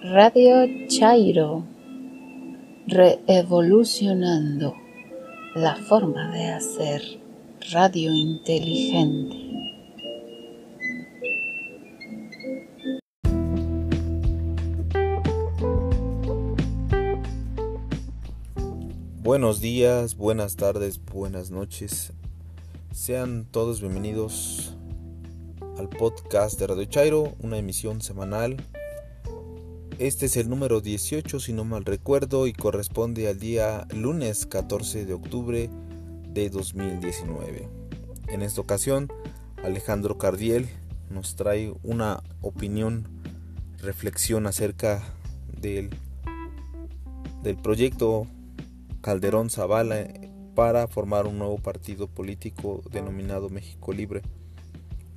Radio Chairo, reevolucionando la forma de hacer radio inteligente. Buenos días, buenas tardes, buenas noches. Sean todos bienvenidos al podcast de Radio Chairo, una emisión semanal. Este es el número 18 si no mal recuerdo y corresponde al día lunes 14 de octubre de 2019. En esta ocasión, Alejandro Cardiel nos trae una opinión, reflexión acerca del, del proyecto Calderón Zavala para formar un nuevo partido político denominado México Libre.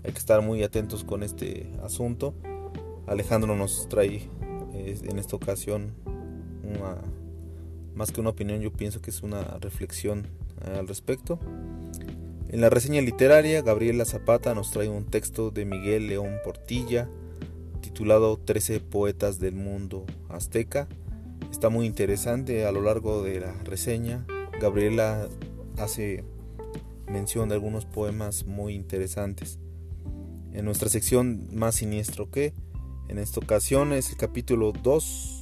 Hay que estar muy atentos con este asunto. Alejandro nos trae en esta ocasión más que una opinión, yo pienso que es una reflexión al respecto. En la reseña literaria, Gabriela Zapata nos trae un texto de Miguel León Portilla titulado 13 poetas del mundo azteca Está muy interesante a lo largo de la reseña. Gabriela hace mención de algunos poemas muy interesantes. En nuestra sección Más siniestro que, en esta ocasión es el capítulo 2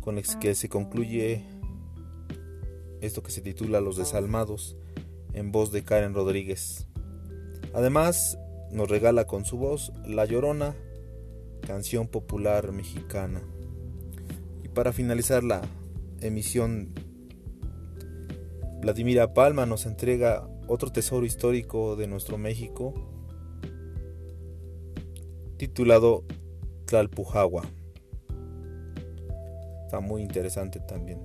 con el que se concluye esto que se titula Los desalmados en voz de Karen Rodríguez. Además nos regala con su voz La Llorona, canción popular mexicana para finalizar la emisión, Vladimira Palma nos entrega otro tesoro histórico de nuestro México titulado Tlalpujagua. Está muy interesante también.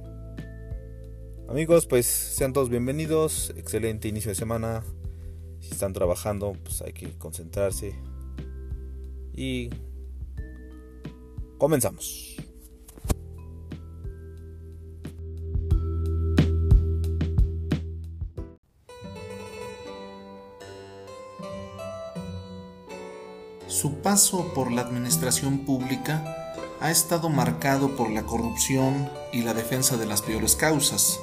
Amigos, pues sean todos bienvenidos. Excelente inicio de semana. Si están trabajando, pues hay que concentrarse. Y comenzamos. Su paso por la administración pública ha estado marcado por la corrupción y la defensa de las peores causas,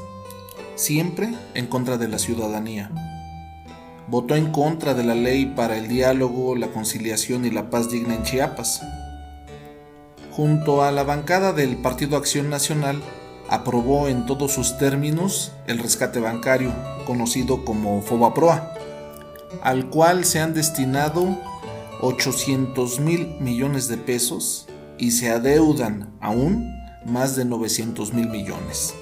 siempre en contra de la ciudadanía. Votó en contra de la ley para el diálogo, la conciliación y la paz digna en Chiapas. Junto a la bancada del Partido Acción Nacional, aprobó en todos sus términos el rescate bancario, conocido como FOBAPROA, al cual se han destinado 800 mil millones de pesos y se adeudan aún más de 900 mil millones.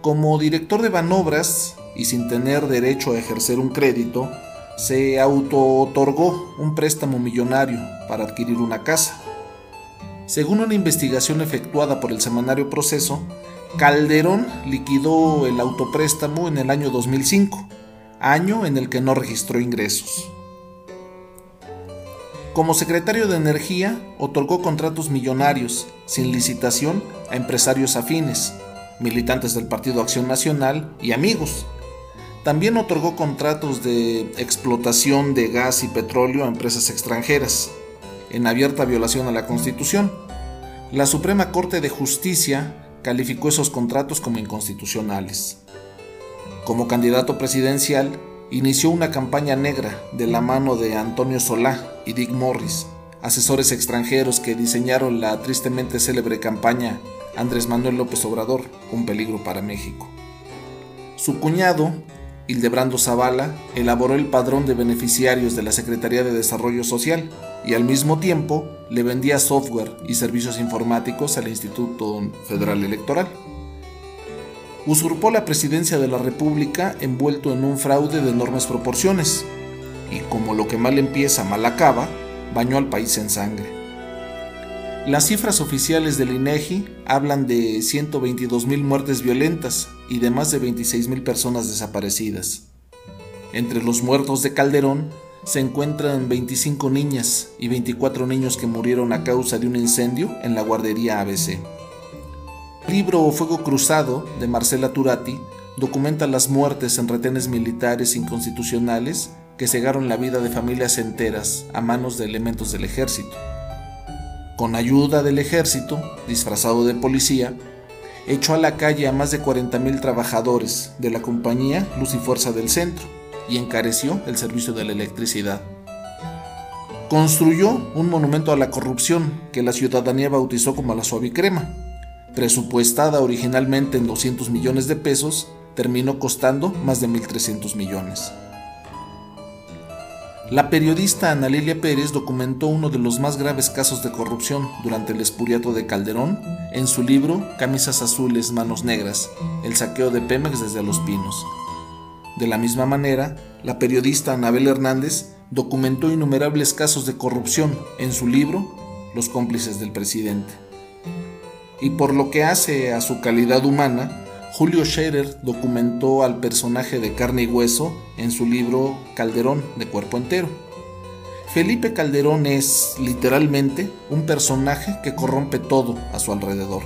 Como director de Banobras y sin tener derecho a ejercer un crédito, se auto-otorgó un préstamo millonario para adquirir una casa. Según una investigación efectuada por el semanario Proceso, Calderón liquidó el autopréstamo en el año 2005, año en el que no registró ingresos. Como secretario de Energía, otorgó contratos millonarios, sin licitación, a empresarios afines, militantes del Partido Acción Nacional y amigos. También otorgó contratos de explotación de gas y petróleo a empresas extranjeras, en abierta violación a la Constitución. La Suprema Corte de Justicia calificó esos contratos como inconstitucionales. Como candidato presidencial, inició una campaña negra de la mano de Antonio Solá y Dick Morris, asesores extranjeros que diseñaron la tristemente célebre campaña Andrés Manuel López Obrador, un peligro para México. Su cuñado, Hildebrando Zavala, elaboró el padrón de beneficiarios de la Secretaría de Desarrollo Social y al mismo tiempo le vendía software y servicios informáticos al Instituto Federal Electoral usurpó la presidencia de la República envuelto en un fraude de enormes proporciones, y como lo que mal empieza mal acaba, bañó al país en sangre. Las cifras oficiales del INEGI hablan de 122.000 muertes violentas y de más de 26.000 personas desaparecidas. Entre los muertos de Calderón se encuentran 25 niñas y 24 niños que murieron a causa de un incendio en la guardería ABC libro Fuego Cruzado de Marcela Turati documenta las muertes en retenes militares inconstitucionales que cegaron la vida de familias enteras a manos de elementos del ejército. con ayuda del ejército, disfrazado de policía, echó a la calle a más de 40.000 trabajadores de la compañía Luz y Fuerza del Centro y encareció el servicio de la electricidad. Construyó un monumento a la corrupción que la ciudadanía bautizó como la suave crema. Presupuestada originalmente en 200 millones de pesos, terminó costando más de 1.300 millones. La periodista Ana Lilia Pérez documentó uno de los más graves casos de corrupción durante el espuriato de Calderón en su libro Camisas Azules, Manos Negras, el saqueo de Pemex desde Los Pinos. De la misma manera, la periodista Anabel Hernández documentó innumerables casos de corrupción en su libro Los cómplices del presidente. Y por lo que hace a su calidad humana, Julio Scherer documentó al personaje de carne y hueso en su libro Calderón de cuerpo entero. Felipe Calderón es, literalmente, un personaje que corrompe todo a su alrededor.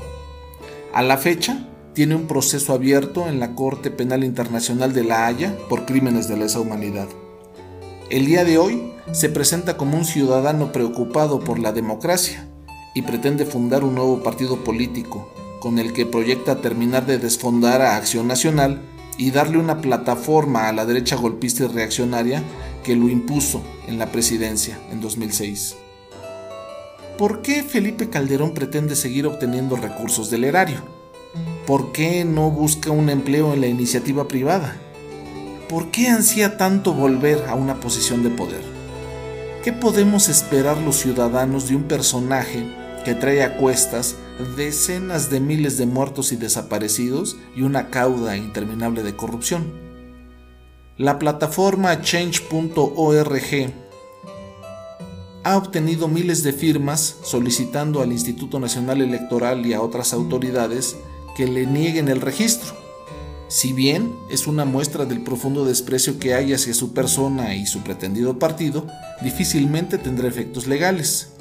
A la fecha, tiene un proceso abierto en la Corte Penal Internacional de La Haya por crímenes de lesa humanidad. El día de hoy se presenta como un ciudadano preocupado por la democracia y pretende fundar un nuevo partido político con el que proyecta terminar de desfondar a Acción Nacional y darle una plataforma a la derecha golpista y reaccionaria que lo impuso en la presidencia en 2006. ¿Por qué Felipe Calderón pretende seguir obteniendo recursos del erario? ¿Por qué no busca un empleo en la iniciativa privada? ¿Por qué ansía tanto volver a una posición de poder? ¿Qué podemos esperar los ciudadanos de un personaje que trae a cuestas decenas de miles de muertos y desaparecidos y una cauda interminable de corrupción. La plataforma change.org ha obtenido miles de firmas solicitando al Instituto Nacional Electoral y a otras autoridades que le nieguen el registro. Si bien es una muestra del profundo desprecio que hay hacia su persona y su pretendido partido, difícilmente tendrá efectos legales.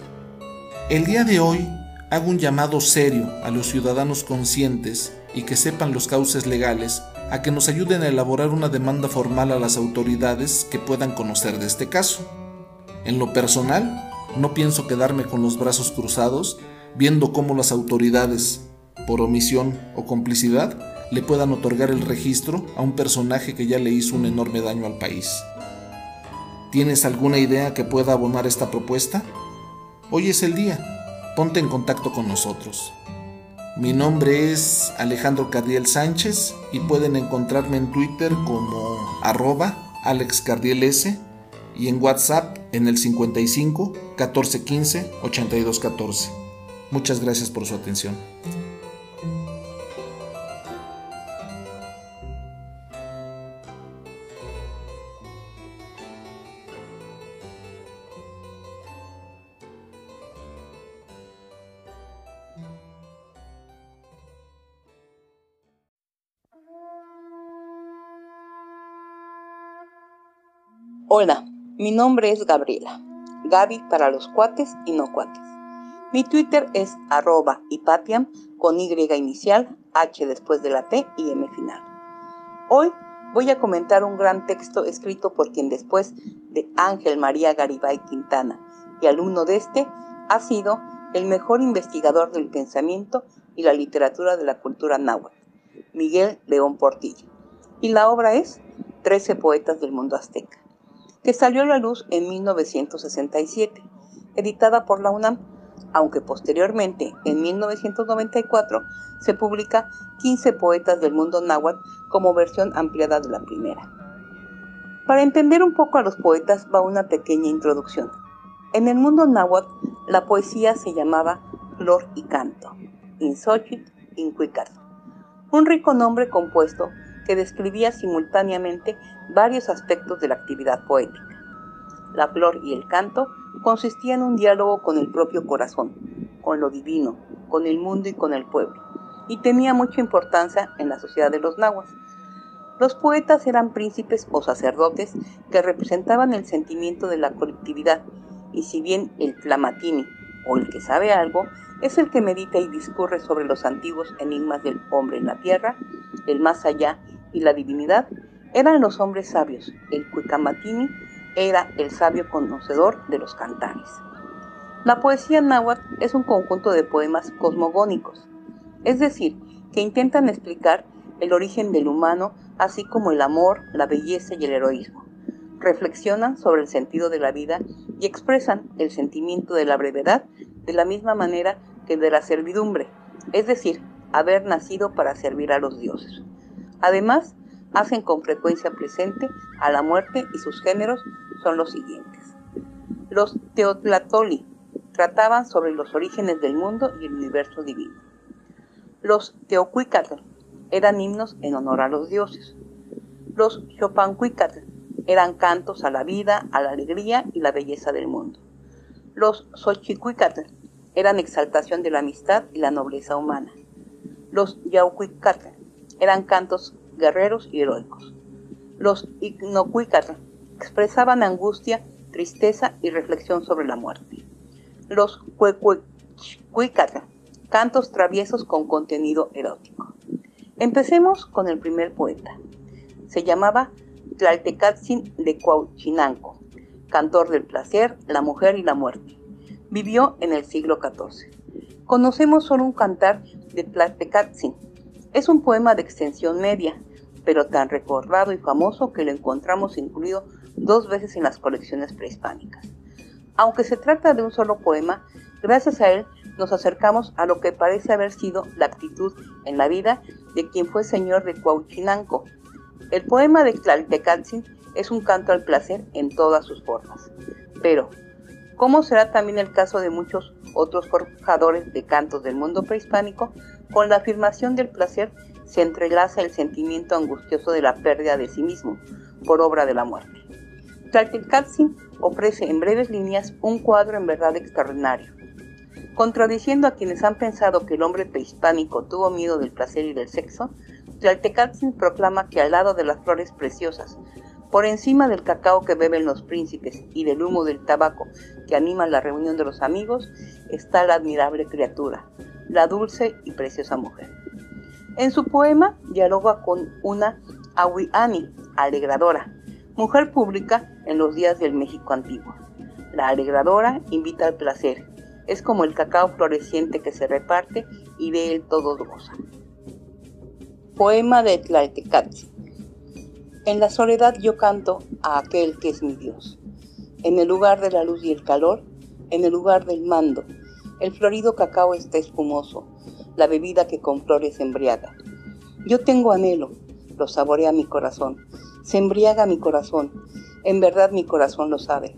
El día de hoy hago un llamado serio a los ciudadanos conscientes y que sepan los cauces legales a que nos ayuden a elaborar una demanda formal a las autoridades que puedan conocer de este caso. En lo personal, no pienso quedarme con los brazos cruzados viendo cómo las autoridades, por omisión o complicidad, le puedan otorgar el registro a un personaje que ya le hizo un enorme daño al país. ¿Tienes alguna idea que pueda abonar esta propuesta? Hoy es el día ponte en contacto con nosotros. Mi nombre es Alejandro Cardiel Sánchez y pueden encontrarme en Twitter como arroba AlexCardielS y en WhatsApp en el 55 1415 8214. Muchas gracias por su atención. Hola, mi nombre es Gabriela. Gaby para los cuates y no cuates. Mi Twitter es arroba hipatiam con Y inicial, H después de la T y M final. Hoy voy a comentar un gran texto escrito por quien después de Ángel María Garibay Quintana y alumno de este, ha sido el mejor investigador del pensamiento y la literatura de la cultura náhuatl, Miguel León Portilla. Y la obra es Trece poetas del mundo azteca que salió a la luz en 1967, editada por la UNAM, aunque posteriormente, en 1994, se publica 15 poetas del mundo náhuatl como versión ampliada de la primera. Para entender un poco a los poetas va una pequeña introducción. En el mundo náhuatl, la poesía se llamaba flor y canto, insochit, incuicat, un rico nombre compuesto que describía simultáneamente varios aspectos de la actividad poética. La flor y el canto consistían en un diálogo con el propio corazón, con lo divino, con el mundo y con el pueblo, y tenía mucha importancia en la sociedad de los nahuas. Los poetas eran príncipes o sacerdotes que representaban el sentimiento de la colectividad, y si bien el flamatini, o el que sabe algo, es el que medita y discurre sobre los antiguos enigmas del hombre en la tierra, el más allá y la divinidad, eran los hombres sabios. El Cuicamatini era el sabio conocedor de los cantares. La poesía náhuatl es un conjunto de poemas cosmogónicos, es decir, que intentan explicar el origen del humano, así como el amor, la belleza y el heroísmo. Reflexionan sobre el sentido de la vida y expresan el sentimiento de la brevedad de la misma manera que de la servidumbre, es decir, haber nacido para servir a los dioses. Además, hacen con frecuencia presente a la muerte y sus géneros son los siguientes. Los Teotlatoli trataban sobre los orígenes del mundo y el universo divino. Los Teocuicatl eran himnos en honor a los dioses. Los Chopancuicatl eran cantos a la vida, a la alegría y la belleza del mundo. Los Xochicuicatl eran exaltación de la amistad y la nobleza humana. Los Yaucuicatl eran cantos guerreros y heroicos. Los Ignocuicatl expresaban angustia, tristeza y reflexión sobre la muerte. Los Cuecuicatl, cantos traviesos con contenido erótico. Empecemos con el primer poeta. Se llamaba Tlaltecatzin de Cuauchinanco, cantor del placer, la mujer y la muerte. Vivió en el siglo XIV. Conocemos solo un cantar de Tlaltecatzin. Es un poema de extensión media, pero tan recordado y famoso que lo encontramos incluido dos veces en las colecciones prehispánicas. Aunque se trata de un solo poema, gracias a él nos acercamos a lo que parece haber sido la actitud en la vida de quien fue señor de Cuauchinanco. El poema de Tlaltecatzin es un canto al placer en todas sus formas. Pero, ¿cómo será también el caso de muchos otros forjadores de cantos del mundo prehispánico, con la afirmación del placer se entrelaza el sentimiento angustioso de la pérdida de sí mismo por obra de la muerte. Tlaltecatzin ofrece en breves líneas un cuadro en verdad extraordinario. Contradiciendo a quienes han pensado que el hombre prehispánico tuvo miedo del placer y del sexo, Tlaltecatzin proclama que al lado de las flores preciosas, por encima del cacao que beben los príncipes y del humo del tabaco que anima la reunión de los amigos, está la admirable criatura, la dulce y preciosa mujer. En su poema dialoga con una Awiani, alegradora, mujer pública en los días del México antiguo. La alegradora invita al placer, es como el cacao floreciente que se reparte y de él todos gozan. Poema de Tlaltecatzi. En la soledad yo canto a aquel que es mi Dios. En el lugar de la luz y el calor, en el lugar del mando, el florido cacao está espumoso, la bebida que con flores embriaga. Yo tengo anhelo, lo saborea mi corazón, se embriaga mi corazón, en verdad mi corazón lo sabe.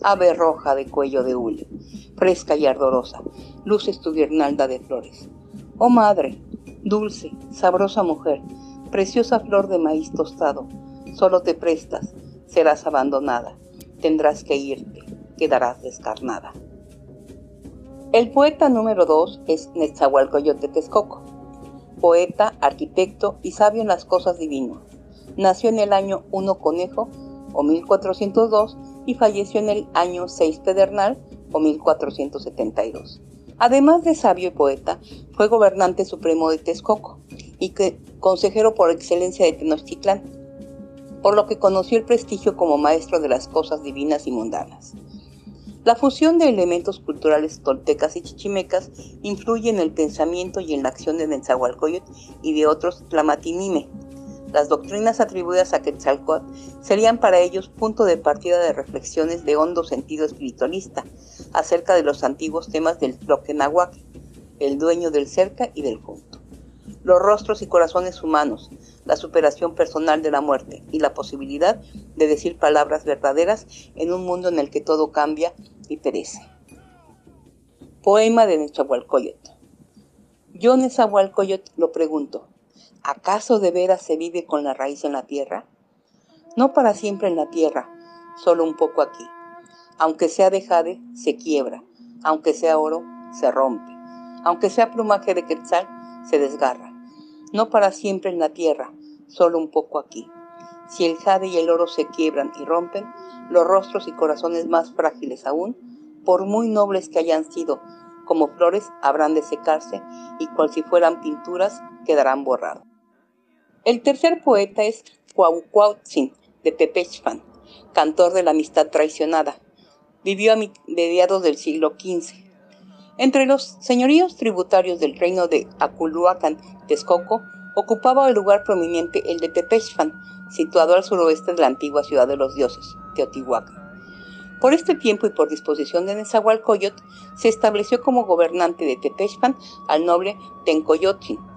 Ave roja de cuello de hule, fresca y ardorosa, luces tu guirnalda de flores. Oh madre, dulce, sabrosa mujer, preciosa flor de maíz tostado, solo te prestas, serás abandonada, tendrás que irte, quedarás descarnada. El poeta número 2 es Netzahualcoyote Texcoco, poeta, arquitecto y sabio en las cosas divinas. Nació en el año 1 Conejo o 1402 y falleció en el año 6 Pedernal o 1472. Además de sabio y poeta, fue gobernante supremo de Texcoco y consejero por excelencia de Tenochtitlán, por lo que conoció el prestigio como maestro de las cosas divinas y mundanas. La fusión de elementos culturales toltecas y chichimecas influye en el pensamiento y en la acción de Nezahualcóyotl y de otros tlamatinime. Las doctrinas atribuidas a Quetzalcóatl serían para ellos punto de partida de reflexiones de hondo sentido espiritualista acerca de los antiguos temas del Tloquenahuac, el dueño del cerca y del junto. Los rostros y corazones humanos, la superación personal de la muerte y la posibilidad de decir palabras verdaderas en un mundo en el que todo cambia y perece. Poema de Nezahualcóyotl. Yo Nezahualcóyotl lo pregunto, ¿acaso de veras se vive con la raíz en la tierra? No para siempre en la tierra, solo un poco aquí. Aunque sea de jade, se quiebra, aunque sea oro, se rompe, aunque sea plumaje de quetzal, se desgarra. No para siempre en la tierra, solo un poco aquí. Si el jade y el oro se quiebran y rompen, los rostros y corazones más frágiles aún, por muy nobles que hayan sido, como flores habrán de secarse y cual si fueran pinturas quedarán borrados. El tercer poeta es Cuauhcuautzin de Tepechfan, cantor de la amistad traicionada. vivió a mediados del siglo XV. Entre los señoríos tributarios del reino de Aculuacan, Texcoco, ocupaba el lugar prominente el de Tepechpan, situado al suroeste de la antigua ciudad de los dioses, Teotihuacán. Por este tiempo y por disposición de Nezahualcóyotl, se estableció como gobernante de Tepechpan al noble Tencoyotzin.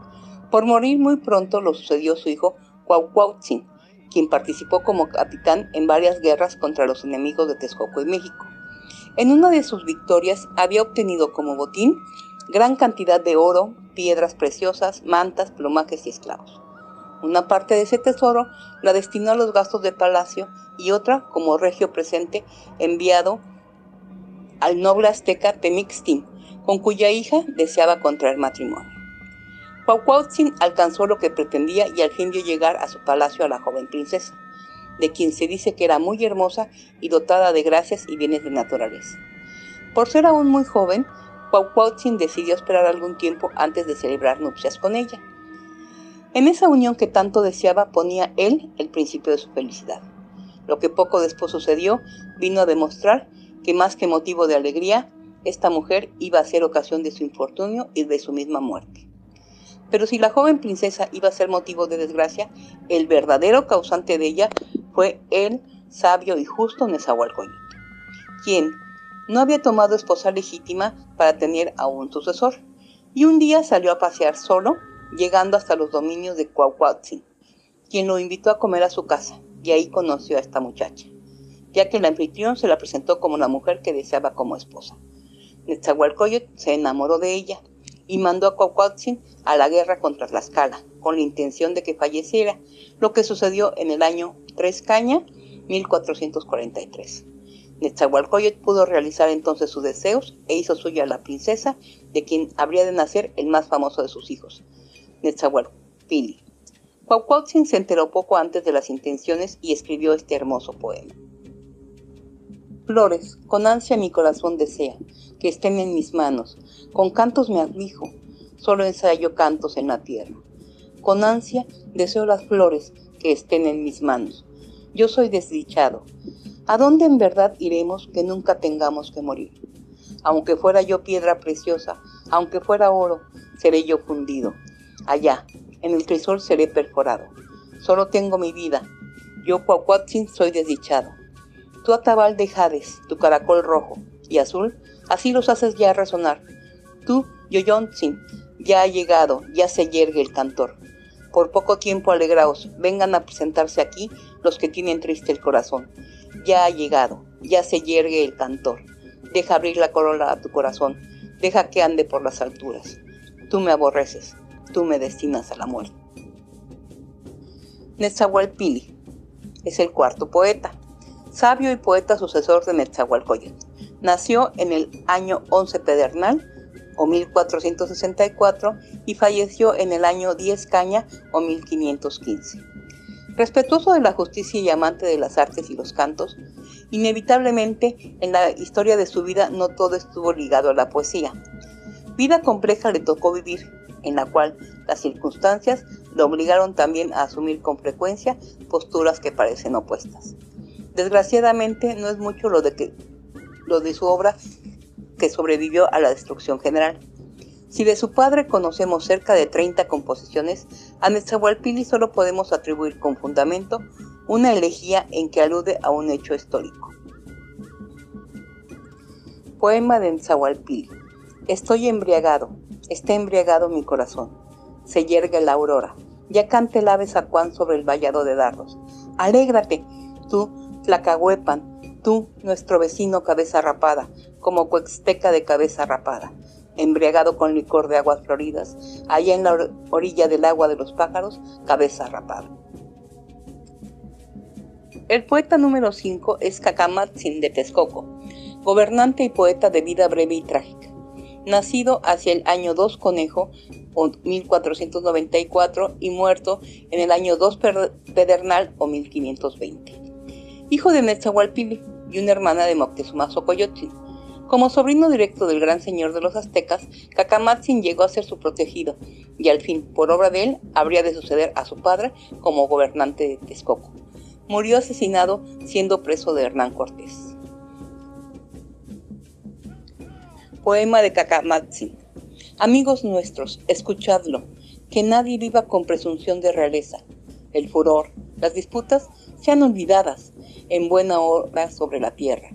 Por morir muy pronto lo sucedió su hijo Cuauhcuautzin, quien participó como capitán en varias guerras contra los enemigos de Texcoco y México. En una de sus victorias había obtenido como botín gran cantidad de oro, piedras preciosas, mantas, plumajes y esclavos. Una parte de ese tesoro la destinó a los gastos de palacio y otra como regio presente enviado al noble azteca Temixtin, con cuya hija deseaba contraer matrimonio. Cuauhcuautzin alcanzó lo que pretendía y al fin dio llegar a su palacio a la joven princesa de quien se dice que era muy hermosa y dotada de gracias y bienes de naturaleza. Por ser aún muy joven, Cuauhcuautzin decidió esperar algún tiempo antes de celebrar nupcias con ella. En esa unión que tanto deseaba ponía él el principio de su felicidad. Lo que poco después sucedió vino a demostrar que más que motivo de alegría, esta mujer iba a ser ocasión de su infortunio y de su misma muerte. Pero si la joven princesa iba a ser motivo de desgracia, el verdadero causante de ella fue el sabio y justo Nezahualcóyotl, quien no había tomado esposa legítima para tener a un sucesor, y un día salió a pasear solo, llegando hasta los dominios de Cuauhcuautzin, quien lo invitó a comer a su casa, y ahí conoció a esta muchacha, ya que el anfitrión se la presentó como la mujer que deseaba como esposa. Nezahualcóyotl se enamoró de ella y mandó a Cuauhcuautzin a la guerra contra Tlaxcala, con la intención de que falleciera, lo que sucedió en el año Tres Caña, 1443. Netzahualcoyot pudo realizar entonces sus deseos e hizo suya a la princesa, de quien habría de nacer el más famoso de sus hijos, Netzahualpili. Cuauhcuautzin se enteró poco antes de las intenciones y escribió este hermoso poema. Flores, con ansia mi corazón desea, que estén en mis manos, con cantos me aflijo, solo ensayo cantos en la tierra. Con ansia deseo las flores que estén en mis manos. Yo soy desdichado. ¿A dónde en verdad iremos que nunca tengamos que morir? Aunque fuera yo piedra preciosa, aunque fuera oro, seré yo fundido. Allá, en el crisol seré perforado. Solo tengo mi vida. Yo, Cuauhcuautzin, soy desdichado. Tú, atabal de Hades, tu caracol rojo y azul, así los haces ya resonar. Tú, Yoyontzin, ya ha llegado, ya se yergue el cantor. Por poco tiempo alegraos, vengan a presentarse aquí los que tienen triste el corazón. Ya ha llegado, ya se yergue el cantor. Deja abrir la corola a tu corazón, deja que ande por las alturas. Tú me aborreces, tú me destinas a la muerte. Netzahualpili es el cuarto poeta, sabio y poeta sucesor de Netzahualcoyotl. Nació en el año 11 pedernal o 1464 y falleció en el año 10 caña o 1515. Respetuoso de la justicia y amante de las artes y los cantos, inevitablemente en la historia de su vida no todo estuvo ligado a la poesía. Vida compleja le tocó vivir, en la cual las circunstancias lo obligaron también a asumir con frecuencia posturas que parecen opuestas. Desgraciadamente no es mucho lo de, que, lo de su obra que sobrevivió a la destrucción general. Si de su padre conocemos cerca de 30 composiciones, a Netzahualpili solo podemos atribuir con fundamento una elegía en que alude a un hecho histórico. Poema de Netzahualpili. Estoy embriagado, está embriagado mi corazón. Se yergue la aurora, ya cante el ave zacuán sobre el vallado de dardos. Alégrate, tú, Tlacahuepan, tú, nuestro vecino cabeza rapada, como cuexteca de cabeza rapada, embriagado con licor de aguas floridas, allá en la orilla del agua de los pájaros, cabeza rapada. El poeta número 5 es Cacamatzin de Texcoco, gobernante y poeta de vida breve y trágica. Nacido hacia el año 2 conejo, 1494, y muerto en el año 2 pedernal o 1520. Hijo de Netzahualpili y una hermana de Moctezuma Xocoyotzin, como sobrino directo del gran señor de los aztecas, Cacamatzin llegó a ser su protegido y al fin, por obra de él, habría de suceder a su padre como gobernante de Texcoco. Murió asesinado siendo preso de Hernán Cortés. Poema de Kakamatsu. Amigos nuestros, escuchadlo, que nadie viva con presunción de realeza. El furor, las disputas sean olvidadas en buena hora sobre la tierra.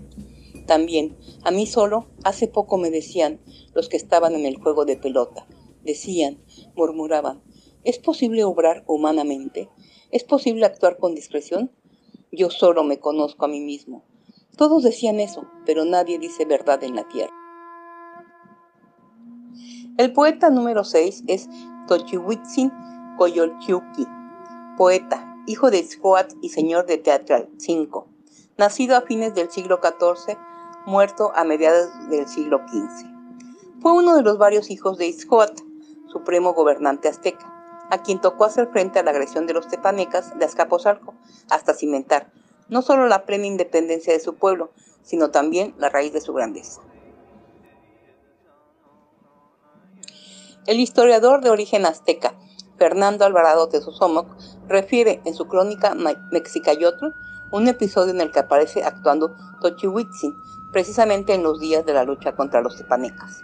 También, a mí solo, hace poco me decían los que estaban en el juego de pelota. Decían, murmuraban, ¿es posible obrar humanamente? ¿Es posible actuar con discreción? Yo solo me conozco a mí mismo. Todos decían eso, pero nadie dice verdad en la tierra. El poeta número 6 es Tochiwitsin Koyolchuki, poeta, hijo de Squat y señor de Teatral 5, nacido a fines del siglo XIV, muerto a mediados del siglo XV. Fue uno de los varios hijos de Iscoat, supremo gobernante azteca, a quien tocó hacer frente a la agresión de los tepanecas de Azcapotzalco, hasta cimentar no solo la plena independencia de su pueblo, sino también la raíz de su grandeza. El historiador de origen azteca, Fernando Alvarado Tesosomoc, refiere en su crónica Mexicayotl un episodio en el que aparece actuando Tochihuitzin, precisamente en los días de la lucha contra los tepanecas.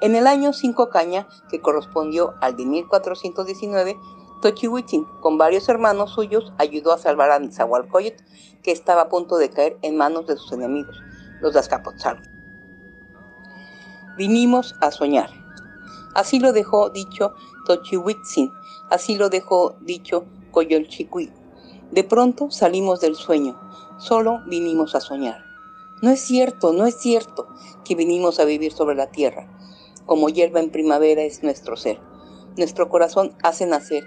En el año 5 Caña, que correspondió al de 1419, Tochihuitzin, con varios hermanos suyos, ayudó a salvar a Nezahualcóyotl, que estaba a punto de caer en manos de sus enemigos, los Azcapotzalco. Vinimos a soñar. Así lo dejó dicho Tochihuitzin, así lo dejó dicho Coyolchicuí. De pronto salimos del sueño, solo vinimos a soñar. No es cierto, no es cierto que vinimos a vivir sobre la tierra. Como hierba en primavera es nuestro ser. Nuestro corazón hace nacer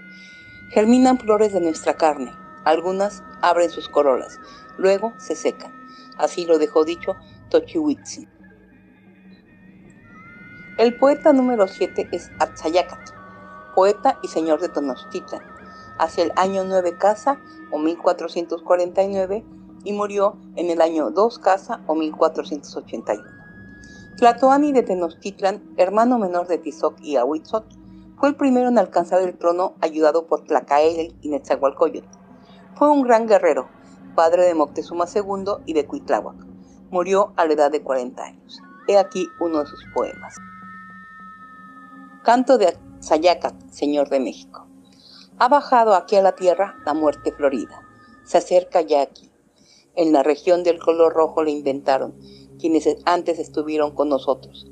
Germinan flores de nuestra carne, algunas abren sus corolas, luego se secan. Así lo dejó dicho Tochihuitzin. El poeta número 7 es Atzayacat, poeta y señor de Tenochtitlan. Hacia el año 9 casa o 1449 y murió en el año 2 casa o 1481. Tlatoani de Tenochtitlan, hermano menor de Tizoc y Ahuitzot, fue el primero en alcanzar el trono ayudado por Tlacael y Netzahualcoyotl. Fue un gran guerrero, padre de Moctezuma II y de Cuitláhuac. Murió a la edad de 40 años. He aquí uno de sus poemas. Canto de Sayacat, Señor de México. Ha bajado aquí a la tierra la muerte florida. Se acerca ya aquí. En la región del color rojo le inventaron, quienes antes estuvieron con nosotros.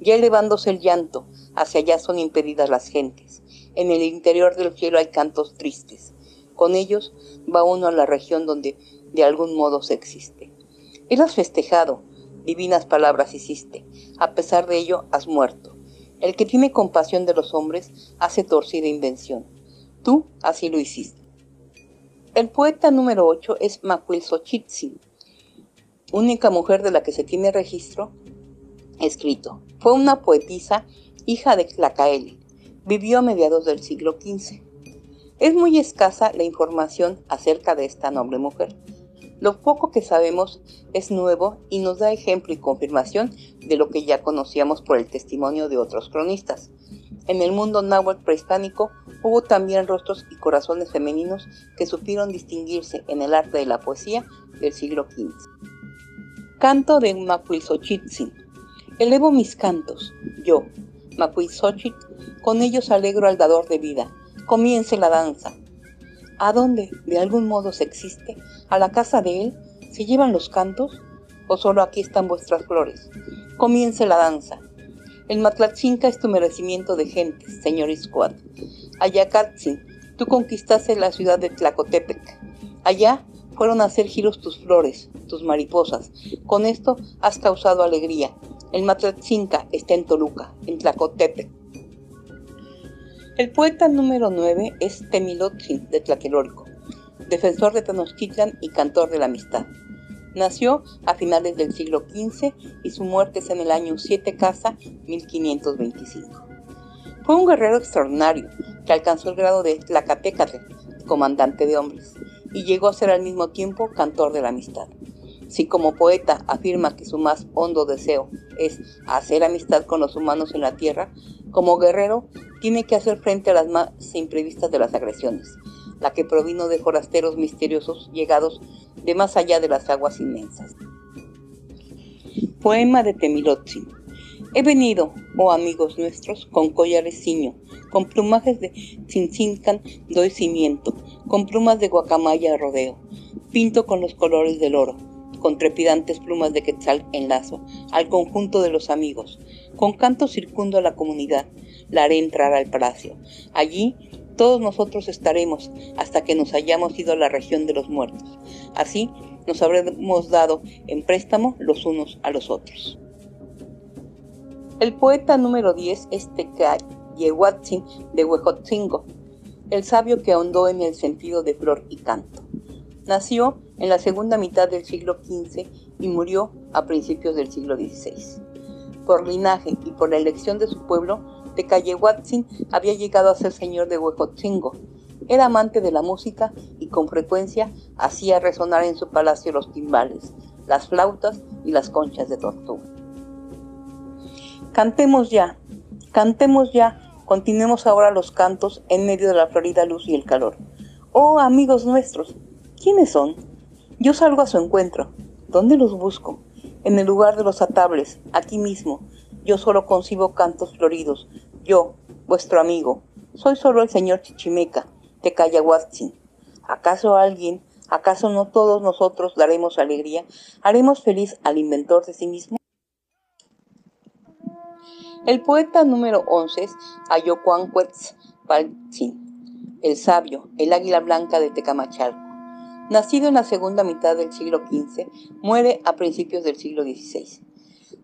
Ya elevándose el llanto, hacia allá son impedidas las gentes. En el interior del cielo hay cantos tristes. Con ellos va uno a la región donde de algún modo se existe. Él has festejado, divinas palabras hiciste, a pesar de ello has muerto. El que tiene compasión de los hombres hace torcida invención. Tú así lo hiciste. El poeta número 8 es Macuilxochitzin, única mujer de la que se tiene registro escrito. Fue una poetisa, hija de Tlacaeli. Vivió a mediados del siglo XV. Es muy escasa la información acerca de esta noble mujer. Lo poco que sabemos es nuevo y nos da ejemplo y confirmación de lo que ya conocíamos por el testimonio de otros cronistas. En el mundo náhuatl prehispánico hubo también rostros y corazones femeninos que supieron distinguirse en el arte de la poesía del siglo XV. Canto de Macuilxochitzin Elevo mis cantos, yo, Macuizochit, con ellos alegro al dador de vida. Comience la danza. ¿A dónde, de algún modo, se existe? ¿A la casa de él? ¿Se llevan los cantos? ¿O solo aquí están vuestras flores? Comience la danza. El Matlatzinca es tu merecimiento de gentes, señor Iscuad. Ayacatzin, tú conquistaste la ciudad de Tlacotepec. Allá fueron a hacer giros tus flores, tus mariposas. Con esto has causado alegría, el Matlatzinca está en Toluca, en Tlacotepec. El poeta número 9 es Temilotzin de Tlatelolco, defensor de Tenochtitlan y cantor de la amistad. Nació a finales del siglo XV y su muerte es en el año 7 Casa 1525. Fue un guerrero extraordinario que alcanzó el grado de Tlacatecatl, comandante de hombres, y llegó a ser al mismo tiempo cantor de la amistad. Si como poeta afirma que su más hondo deseo es hacer amistad con los humanos en la tierra, como guerrero tiene que hacer frente a las más imprevistas de las agresiones, la que provino de forasteros misteriosos llegados de más allá de las aguas inmensas. Poema de Temilotzin. He venido, oh amigos nuestros, con collares ciño, con plumajes de cincincan doy cimiento, con plumas de guacamaya rodeo, pinto con los colores del oro, con trepidantes plumas de quetzal enlazo, al conjunto de los amigos, con canto circundo a la comunidad, la haré entrar al palacio. Allí todos nosotros estaremos hasta que nos hayamos ido a la región de los muertos. Así nos habremos dado en préstamo los unos a los otros. El poeta número 10 es Tecayehuatzin de Huejotzingo, el sabio que ahondó en el sentido de flor y canto. Nació en la segunda mitad del siglo XV y murió a principios del siglo XVI. Por linaje y por la elección de su pueblo, Tecayehuatzin había llegado a ser señor de Huejotzingo. Era amante de la música y con frecuencia hacía resonar en su palacio los timbales, las flautas y las conchas de tortuga. Cantemos ya, cantemos ya, continuemos ahora los cantos en medio de la florida luz y el calor. Oh amigos nuestros, ¿quiénes son? Yo salgo a su encuentro. ¿Dónde los busco? En el lugar de los atables, aquí mismo. Yo solo concibo cantos floridos. Yo, vuestro amigo, soy solo el señor Chichimeca, de Cayahuatzin. ¿Acaso alguien, acaso no todos nosotros daremos alegría? ¿Haremos feliz al inventor de sí mismo? El poeta número 11 es Ayocuancuetzpaltzin, el sabio, el águila blanca de Tecamachalco. Nacido en la segunda mitad del siglo XV, muere a principios del siglo XVI.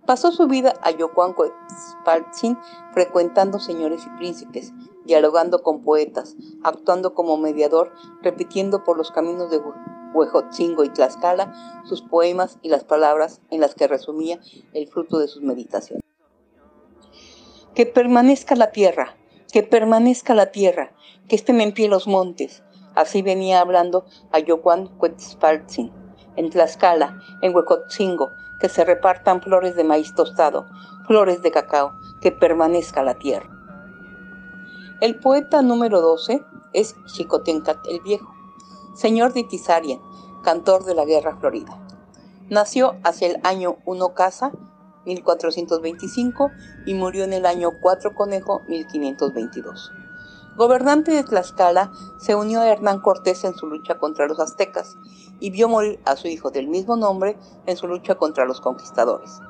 Pasó su vida a Yocuancuetzpaltzin frecuentando señores y príncipes, dialogando con poetas, actuando como mediador, repitiendo por los caminos de Huejotzingo y Tlaxcala sus poemas y las palabras en las que resumía el fruto de sus meditaciones. Que permanezca la tierra, que permanezca la tierra, que estén en pie los montes. Así venía hablando a Yocuan Cuetzpaltzin, en Tlaxcala, en Huecotzingo, que se repartan flores de maíz tostado, flores de cacao, que permanezca la tierra. El poeta número 12 es Xicotencat el Viejo, señor de Tizaria, cantor de la Guerra Florida. Nació hacia el año 1 casa 1425 y murió en el año 4 Conejo 1522. Gobernante de Tlaxcala, se unió a Hernán Cortés en su lucha contra los aztecas y vio morir a su hijo del mismo nombre en su lucha contra los conquistadores.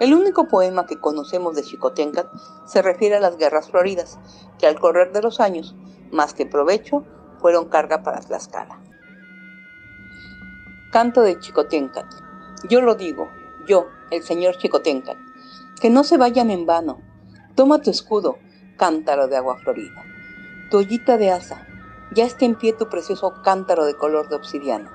El único poema que conocemos de Xicoténcat se refiere a las guerras floridas, que al correr de los años, más que provecho, fueron carga para Tlaxcala. Canto de Chicoténcat. Yo lo digo, yo, el señor Chicotenca, que no se vayan en vano. Toma tu escudo, cántaro de agua florida. Tu ollita de asa, ya está en pie tu precioso cántaro de color de obsidiana.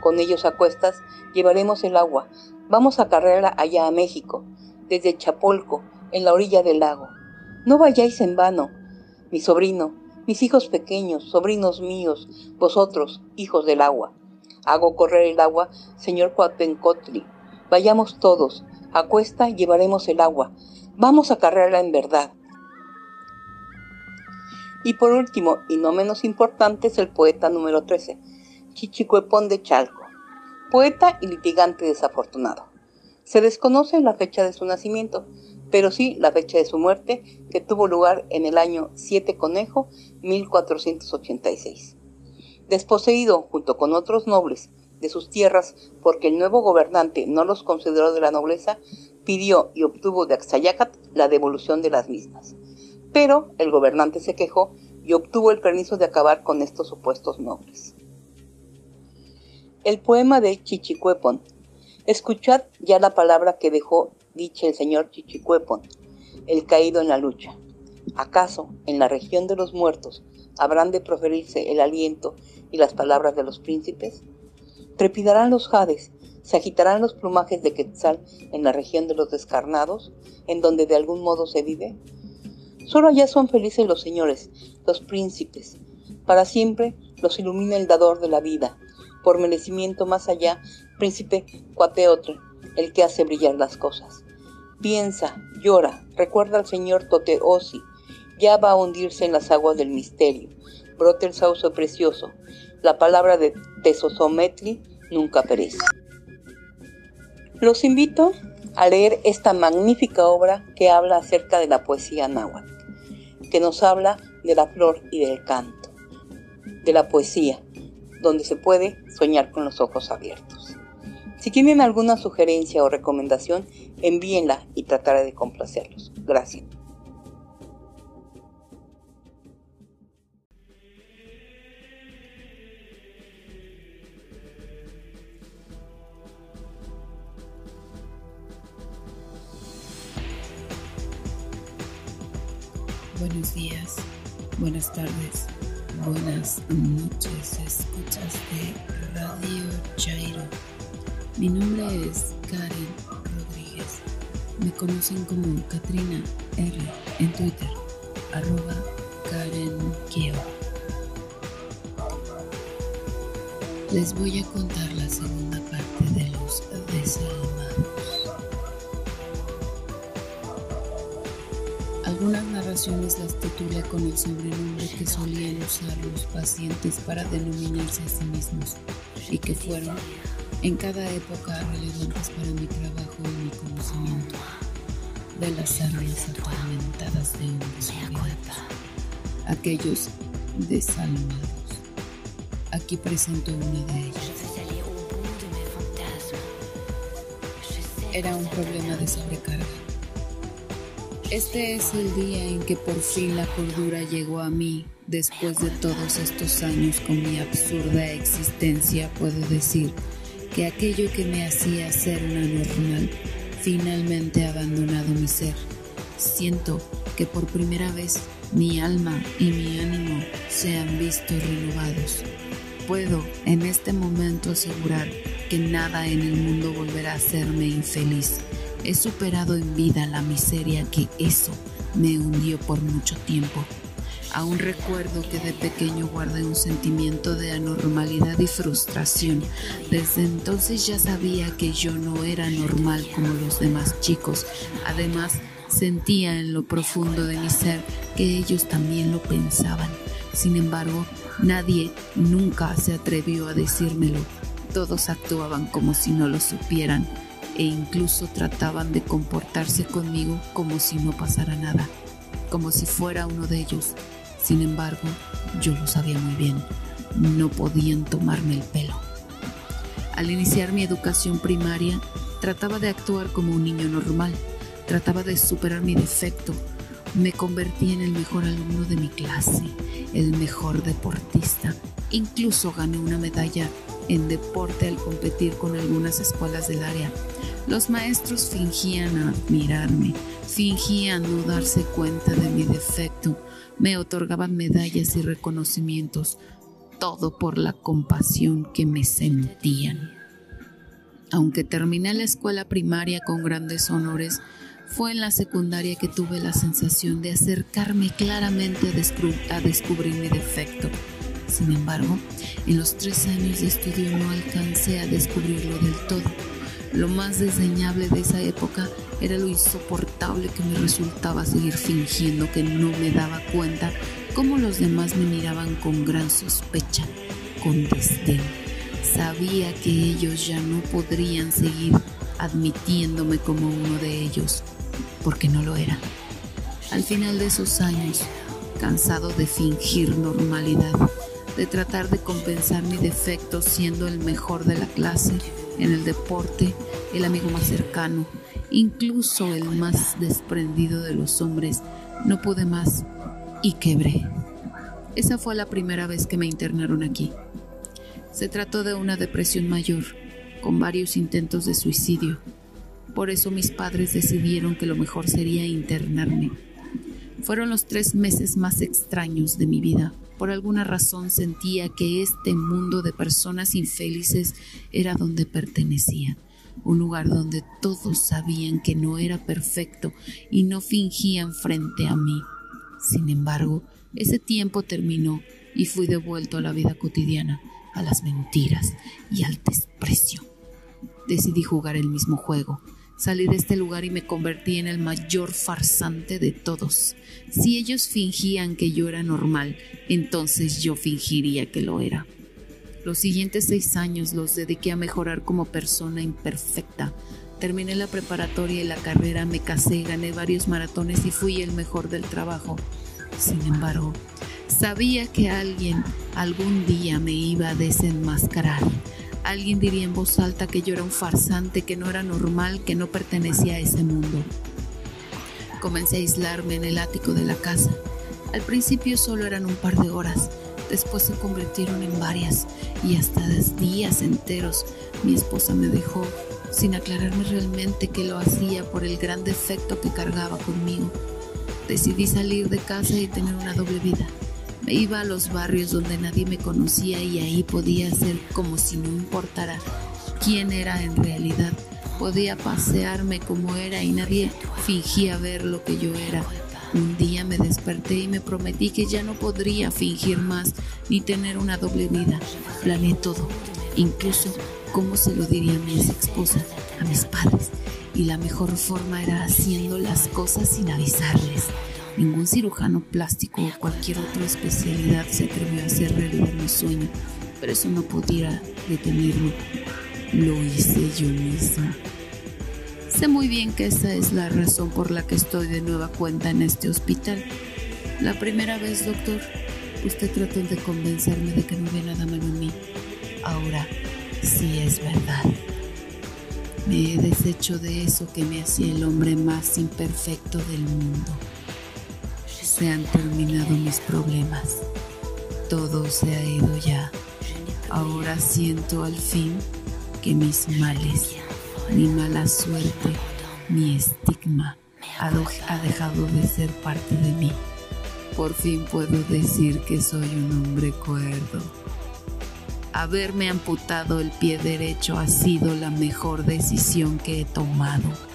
Con ellos a cuestas llevaremos el agua. Vamos a carrera allá a México, desde Chapolco, en la orilla del lago. No vayáis en vano, mi sobrino, mis hijos pequeños, sobrinos míos, vosotros, hijos del agua. Hago correr el agua, señor Cuatencotli, Vayamos todos, a cuesta llevaremos el agua, vamos a cargarla en verdad. Y por último, y no menos importante, es el poeta número 13, Chichicuepón de Chalco, poeta y litigante desafortunado. Se desconoce la fecha de su nacimiento, pero sí la fecha de su muerte, que tuvo lugar en el año 7 Conejo 1486. Desposeído junto con otros nobles de sus tierras porque el nuevo gobernante no los consideró de la nobleza, pidió y obtuvo de Axayacat la devolución de las mismas. Pero el gobernante se quejó y obtuvo el permiso de acabar con estos supuestos nobles. El poema de Chichicuepon. Escuchad ya la palabra que dejó dicha el señor Chichicuepon, el caído en la lucha. ¿Acaso en la región de los muertos habrán de proferirse el aliento y las palabras de los príncipes? Trepidarán los jades, se agitarán los plumajes de Quetzal en la región de los descarnados, en donde de algún modo se vive. Solo allá son felices los señores, los príncipes. Para siempre los ilumina el dador de la vida. Por merecimiento más allá, príncipe Cuateotl, el que hace brillar las cosas. Piensa, llora, recuerda al señor Toteosi. Ya va a hundirse en las aguas del misterio. Brote el sauce precioso. La palabra de Tesosometli nunca perece. Los invito a leer esta magnífica obra que habla acerca de la poesía náhuatl, que nos habla de la flor y del canto, de la poesía, donde se puede soñar con los ojos abiertos. Si tienen alguna sugerencia o recomendación, envíenla y trataré de complacerlos. Gracias. Buenos días, buenas tardes, buenas noches. Escuchas de Radio Chairo. Mi nombre es Karen Rodríguez. Me conocen como Katrina R en Twitter, arroba Karen Kieva. Les voy a contar la segunda parte de los Algunas narraciones las titulé con el sobrenombre que solían usar los pacientes para denominarse a sí mismos y que fueron en cada época relevantes para mi trabajo y mi conocimiento de las armas atormentadas de hombres aquellos desalmados. Aquí presento una de ellas. Era un problema de sobrecarga este es el día en que por fin la cordura llegó a mí. Después de todos estos años con mi absurda existencia, puedo decir que aquello que me hacía ser una normal finalmente ha abandonado mi ser. Siento que por primera vez mi alma y mi ánimo se han visto renovados. Puedo en este momento asegurar que nada en el mundo volverá a hacerme infeliz He superado en vida la miseria que eso me hundió por mucho tiempo. Aún recuerdo que de pequeño guardé un sentimiento de anormalidad y frustración. Desde entonces ya sabía que yo no era normal como los demás chicos. Además, sentía en lo profundo de mi ser que ellos también lo pensaban. Sin embargo, nadie nunca se atrevió a decírmelo. Todos actuaban como si no lo supieran e incluso trataban de comportarse conmigo como si no pasara nada, como si fuera uno de ellos. Sin embargo, yo lo sabía muy bien, no podían tomarme el pelo. Al iniciar mi educación primaria, trataba de actuar como un niño normal, trataba de superar mi defecto, me convertí en el mejor alumno de mi clase, el mejor deportista, incluso gané una medalla en deporte al competir con algunas escuelas del área. Los maestros fingían admirarme, fingían no darse cuenta de mi defecto, me otorgaban medallas y reconocimientos, todo por la compasión que me sentían. Aunque terminé la escuela primaria con grandes honores, fue en la secundaria que tuve la sensación de acercarme claramente a, descubrir mi defecto. Sin embargo, en los tres años de estudio no alcancé a descubrirlo del todo lo más desdeñable de esa época era lo insoportable que me resultaba seguir fingiendo que no me daba cuenta cómo los demás me miraban con gran sospecha, con desdén. Sabía que ellos ya no podrían seguir admitiéndome como uno de ellos, porque no lo era. Al final de esos años, cansado de fingir normalidad, de tratar de compensar mi defecto siendo el mejor de la clase, en el deporte, el amigo más cercano, incluso el más desprendido de los hombres, no pude más y quebré. Esa fue la primera vez que me internaron aquí. Se trató de una depresión mayor, con varios intentos de suicidio. Por eso mis padres decidieron que lo mejor sería internarme. Fueron los tres meses más extraños de mi vida. Por alguna razón sentía que este mundo de personas infelices era donde pertenecía, un lugar donde todos sabían que no era perfecto y no fingían frente a mí. Sin embargo, ese tiempo terminó y fui devuelto a la vida cotidiana, a las mentiras y al desprecio. Decidí jugar el mismo juego, Salí de este lugar y me convertí en el mayor farsante de todos. Si ellos fingían que yo era normal, entonces yo fingiría que lo era. Los siguientes seis años los dediqué a mejorar como persona imperfecta, Terminé la preparatoria y la carrera, me casé, gané varios maratones y fui el mejor del trabajo. Sin embargo, sabía que alguien algún día me iba a desenmascarar. Alguien diría en voz alta que yo era un farsante, que no era normal, que no pertenecía a ese mundo. Comencé a aislarme en el ático de la casa. Al principio solo eran un par de horas, después se convirtieron en varias y hasta días enteros. Mi esposa me dejó sin aclararme realmente que lo hacía por el gran defecto que cargaba conmigo. Decidí salir de casa y tener una doble vida. Iba a los barrios donde nadie me conocía y ahí podía ser como si no importara quién era en realidad Podía pasearme como era y nadie fingía ver lo que yo era. Un día me desperté y me prometí que ya no podría fingir más ni tener una doble vida. Planeé todo, incluso cómo se lo diría a mi ex esposa, a mis padres. Y la mejor forma era haciendo las cosas sin avisarles. Ningún cirujano plástico o cualquier otra especialidad se atrevió a hacer realidad mi sueño, pero eso no podía detenerme. Lo hice yo misma. Sé muy bien que esa es la razón por la que estoy de nueva cuenta en este hospital. La primera vez, doctor, usted trató de convencerme de que no había nada malo en mí. Ahora sí es verdad. Me he deshecho de eso que me hacía el hombre más imperfecto del mundo. Se han terminado mis problemas. Todo se ha ido ya. Ahora siento al fin que mis males ni mala suerte, ni estigma ha, dejado de ser parte de mí. Por fin puedo decir que soy un hombre cuerdo. Haberme amputado el pie derecho ha sido la mejor decisión que he tomado.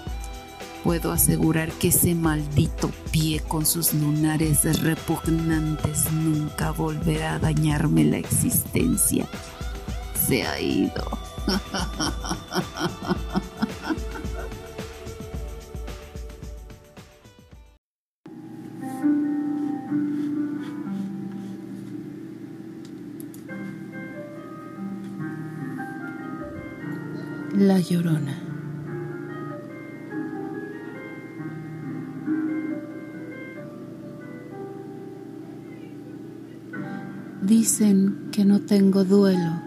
Puedo asegurar que ese maldito pie con sus lunares repugnantes nunca volverá a dañarme la existencia. Se ha ido. La Llorona. Dicen que no tengo duelo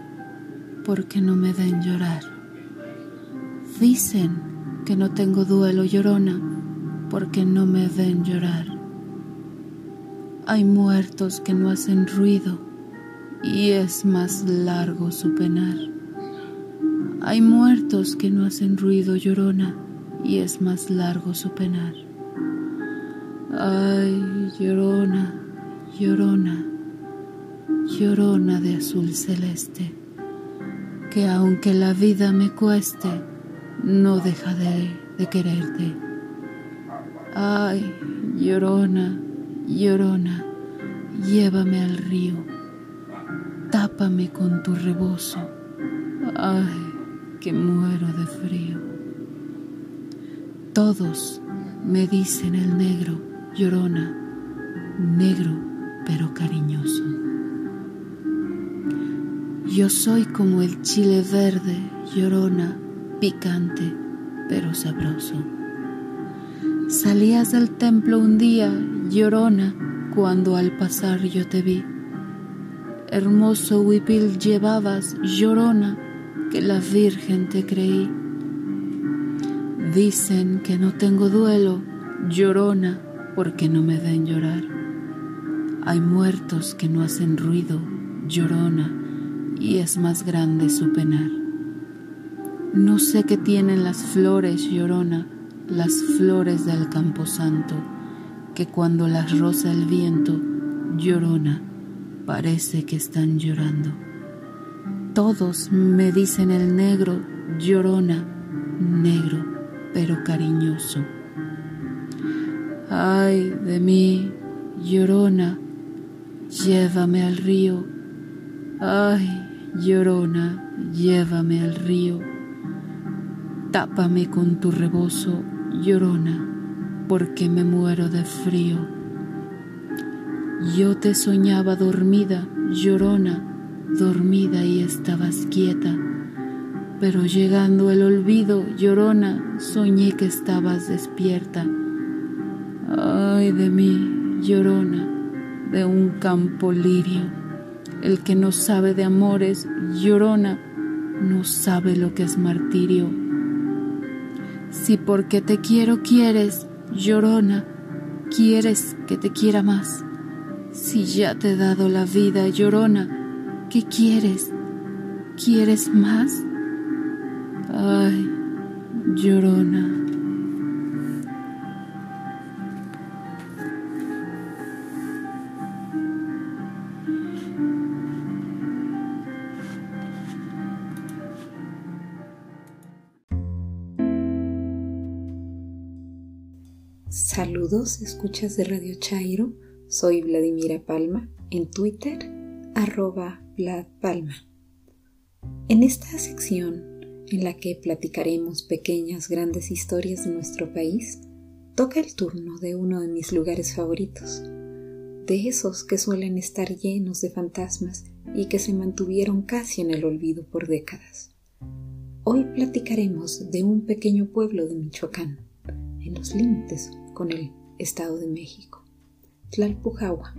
porque no me den llorar. Dicen que no tengo duelo llorona porque no me den llorar. Hay muertos que no hacen ruido y es más largo su penar. Hay muertos que no hacen ruido llorona y es más largo su penar. Ay, llorona, llorona, llorona de azul celeste que aunque la vida me cueste, no dejaré de quererte. Ay, llorona, llorona, llévame al río, tápame con tu rebozo. Ay, que muero de frío. Todos me dicen el negro, llorona, negro pero cariñoso. Yo soy como el chile verde, llorona, picante, pero sabroso. Salías del templo un día, llorona, cuando al pasar yo te vi. Hermoso huipil llevabas, llorona, que la Virgen te creí. Dicen que no tengo duelo, llorona, porque no me den llorar. Hay muertos que no hacen ruido, llorona, y es más grande su penar. No sé qué tienen las flores, llorona, las flores del camposanto, que cuando las roza el viento, llorona, parece que están llorando. Todos me dicen el negro, llorona, negro, pero cariñoso. Ay de mí, llorona, llévame al río. Ay, Llorona, llévame al río, tápame con tu rebozo, llorona, porque me muero de frío. Yo te soñaba dormida, llorona, dormida y estabas quieta. Pero llegando el olvido, llorona, soñé que estabas despierta. Ay de mí, llorona, de un campo lirio. El que no sabe de amores, llorona, no sabe lo que es martirio. Si porque te quiero quieres, llorona, quieres que te quiera más. Si ya te he dado la vida, llorona, ¿qué quieres? ¿Quieres más? Ay, llorona. Saludos, escuchas de Radio Chairo. Soy Vladimira Palma. En Twitter, arroba Vlad Palma. En esta sección, en la que platicaremos pequeñas, grandes historias de nuestro país, toca el turno de uno de mis lugares favoritos, de esos que suelen estar llenos de fantasmas y que se mantuvieron casi en el olvido por décadas. Hoy platicaremos de un pequeño pueblo de Michoacán, en los límites con el Estado de México, Tlalpujahua.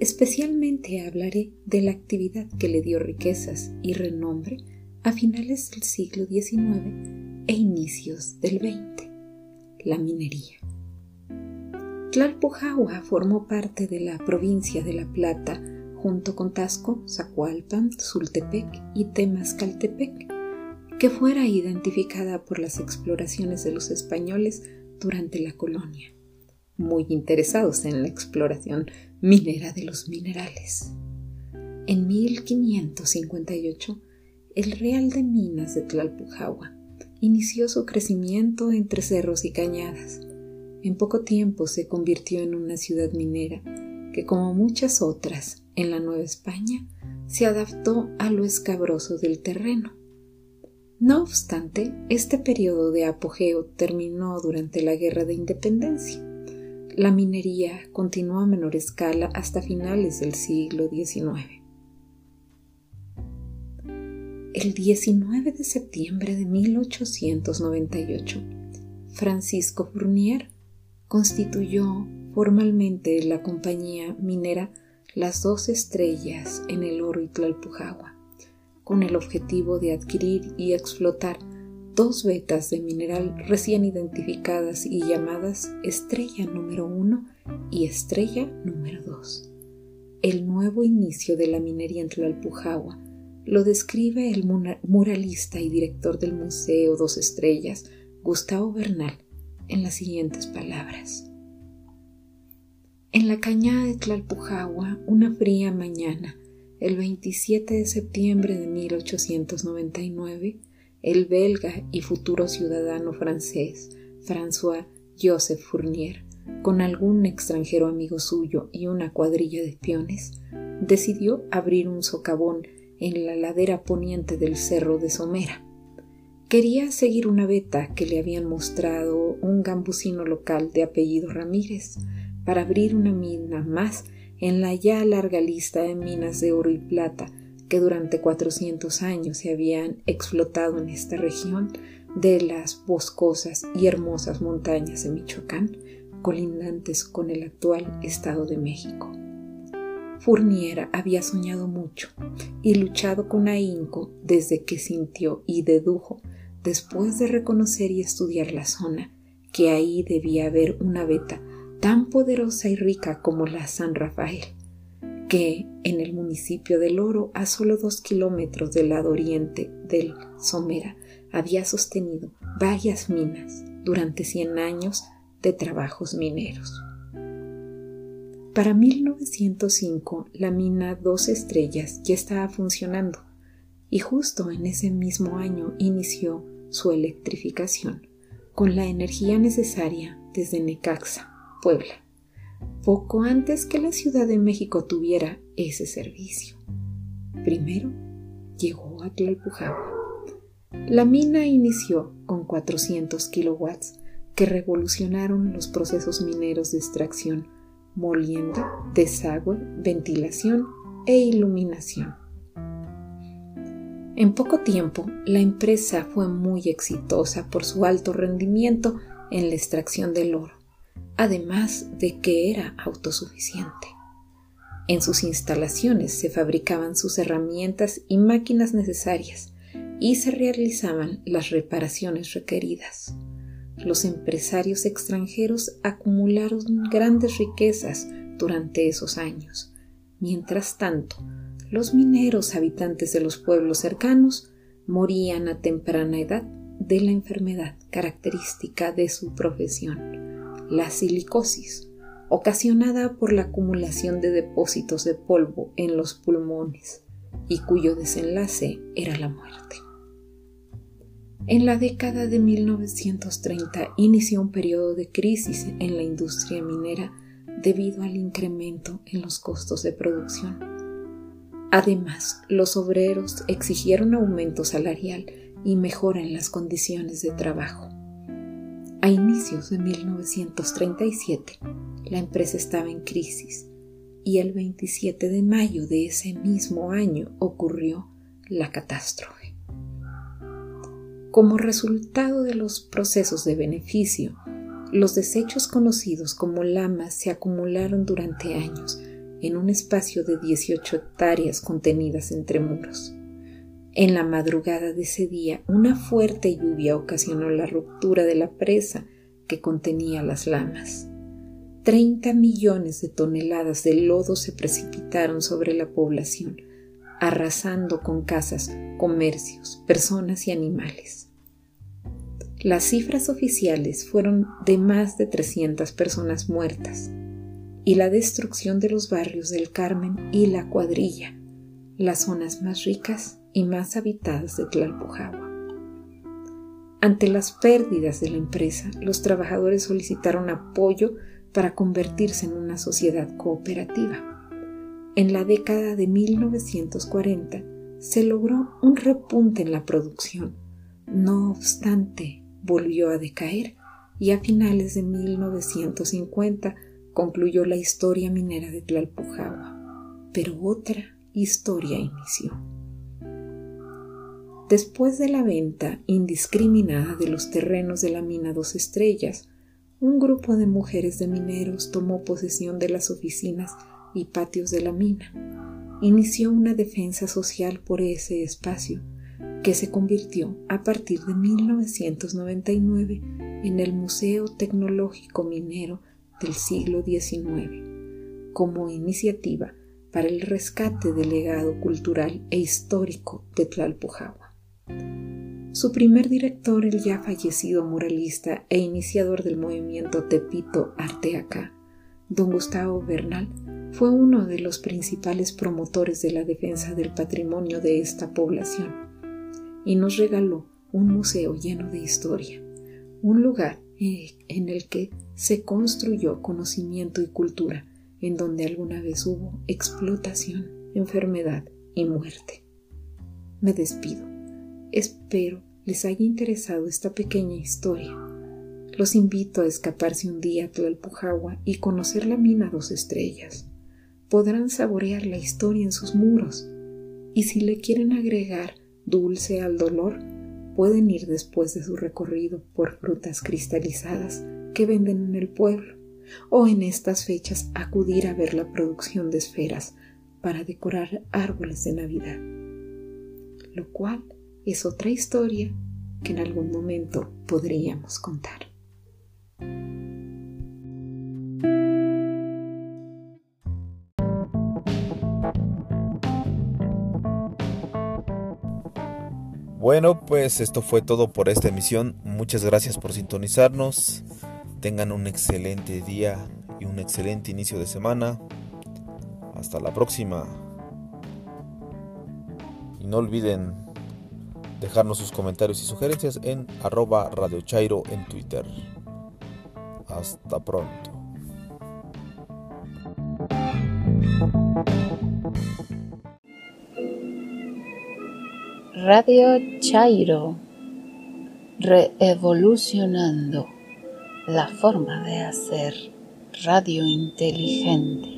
Especialmente hablaré de la actividad que le dio riquezas y renombre a finales del siglo XIX e inicios del XX, la minería. Tlalpujahua formó parte de la provincia de La Plata junto con Tasco, Zacualpan, Sultepec y Temascaltepec, que fuera identificada por las exploraciones de los españoles durante la colonia, muy interesados en la exploración minera de los minerales. En 1558, el Real de Minas de Tlalpujahua inició su crecimiento entre cerros y cañadas. En poco tiempo se convirtió en una ciudad minera que, como muchas otras en la Nueva España, se adaptó a lo escabroso del terreno no obstante, este periodo de apogeo terminó durante la Guerra de Independencia. La minería continuó a menor escala hasta finales del siglo XIX. El 19 de septiembre de 1898, Francisco Fournier constituyó formalmente la compañía minera Las Dos Estrellas en el Oro y Tlalpujagua con el objetivo de adquirir y explotar dos vetas de mineral recién identificadas y llamadas estrella número 1 y estrella número 2. El nuevo inicio de la minería en Tlalpujahua lo describe el muralista y director del Museo Dos Estrellas, Gustavo Bernal, en las siguientes palabras. En la cañada de Tlalpujahua, una fría mañana, el 27 de septiembre de 1899, el belga y futuro ciudadano francés François Joseph Fournier, con algún extranjero amigo suyo y una cuadrilla de espiones, decidió abrir un socavón en la ladera poniente del cerro de Somera. Quería seguir una veta que le habían mostrado un gambusino local de apellido Ramírez para abrir una mina más en la ya larga lista de minas de oro y plata que durante 400 años se habían explotado en esta región de las boscosas y hermosas montañas de Michoacán, colindantes con el actual Estado de México. Fournier había soñado mucho y luchado con ahínco desde que sintió y dedujo, después de reconocer y estudiar la zona, que ahí debía haber una veta tan poderosa y rica como la San Rafael, que en el municipio del Oro, a solo dos kilómetros del lado oriente del Somera, había sostenido varias minas durante 100 años de trabajos mineros. Para 1905 la mina Dos Estrellas ya estaba funcionando y justo en ese mismo año inició su electrificación con la energía necesaria desde Necaxa, Puebla, poco antes que la Ciudad de México tuviera ese servicio. Primero llegó a Tlalpujahua. La mina inició con 400 kilowatts que revolucionaron los procesos mineros de extracción, moliendo, desagüe, ventilación e iluminación. En poco tiempo, la empresa fue muy exitosa por su alto rendimiento en la extracción del oro, además de que era autosuficiente. En sus instalaciones se fabricaban sus herramientas y máquinas necesarias y se realizaban las reparaciones requeridas. Los empresarios extranjeros acumularon grandes riquezas durante esos años. Mientras tanto, los mineros habitantes de los pueblos cercanos morían a temprana edad de la enfermedad característica de su profesión, la silicosis, ocasionada por la acumulación de depósitos de polvo en los pulmones y cuyo desenlace era la muerte. En la década de 1930 inició un periodo de crisis en la industria minera debido al incremento en los costos de producción. Además, los obreros exigieron aumento salarial y mejora en las condiciones de trabajo. A inicios de 1937, la empresa estaba en crisis y el 27 de mayo de ese mismo año ocurrió la catástrofe. Como resultado de los procesos de beneficio, los desechos conocidos como lamas se acumularon durante años en un espacio de 18 hectáreas contenidas entre muros. En la madrugada de ese día, una fuerte lluvia ocasionó la ruptura de la presa que contenía las lamas. Treinta millones de toneladas de lodo se precipitaron sobre la población, arrasando con casas, comercios, personas y animales. Las cifras oficiales fueron de más de 300 personas muertas y la destrucción de los barrios del Carmen y la Cuadrilla, las zonas más ricas y más habitadas de Tlalpujahua. Ante las pérdidas de la empresa, los trabajadores solicitaron apoyo para convertirse en una sociedad cooperativa. En la década de 1940 se logró un repunte en la producción. No obstante, volvió a decaer y a finales de 1950 concluyó la historia minera de Tlalpujahua. Pero otra historia inició. Después de la venta indiscriminada de los terrenos de la mina Dos Estrellas, un grupo de mujeres de mineros tomó posesión de las oficinas y patios de la mina. Inició una defensa social por ese espacio, que se convirtió a partir de 1999 en el Museo Tecnológico Minero del siglo XIX, como iniciativa para el rescate del legado cultural e histórico de Tlalpujahua. Su primer director, el ya fallecido muralista e iniciador del movimiento Tepito Arteaca, don Gustavo Bernal, fue uno de los principales promotores de la defensa del patrimonio de esta población y nos regaló un museo lleno de historia, un lugar en el que se construyó conocimiento y cultura, en donde alguna vez hubo explotación, enfermedad y muerte. Me despido Espero les haya interesado esta pequeña historia. Los invito a escaparse un día a Tlalpujahua y conocer la mina Dos Estrellas. Podrán saborear la historia en sus muros. Y si le quieren agregar dulce al dolor, pueden ir después de su recorrido por frutas cristalizadas que venden en el pueblo, o en estas fechas acudir a ver la producción de esferas para decorar árboles de Navidad, lo cual es otra historia que en algún momento podríamos contar. Bueno, pues esto fue todo por esta emisión. Muchas gracias por sintonizarnos. Tengan un excelente día y un excelente inicio de semana. Hasta la próxima. Y no olviden dejarnos sus comentarios y sugerencias en arroba Radio Chairo en Twitter. Hasta pronto. Radio Chairo, reevolucionando la forma de hacer radio inteligente.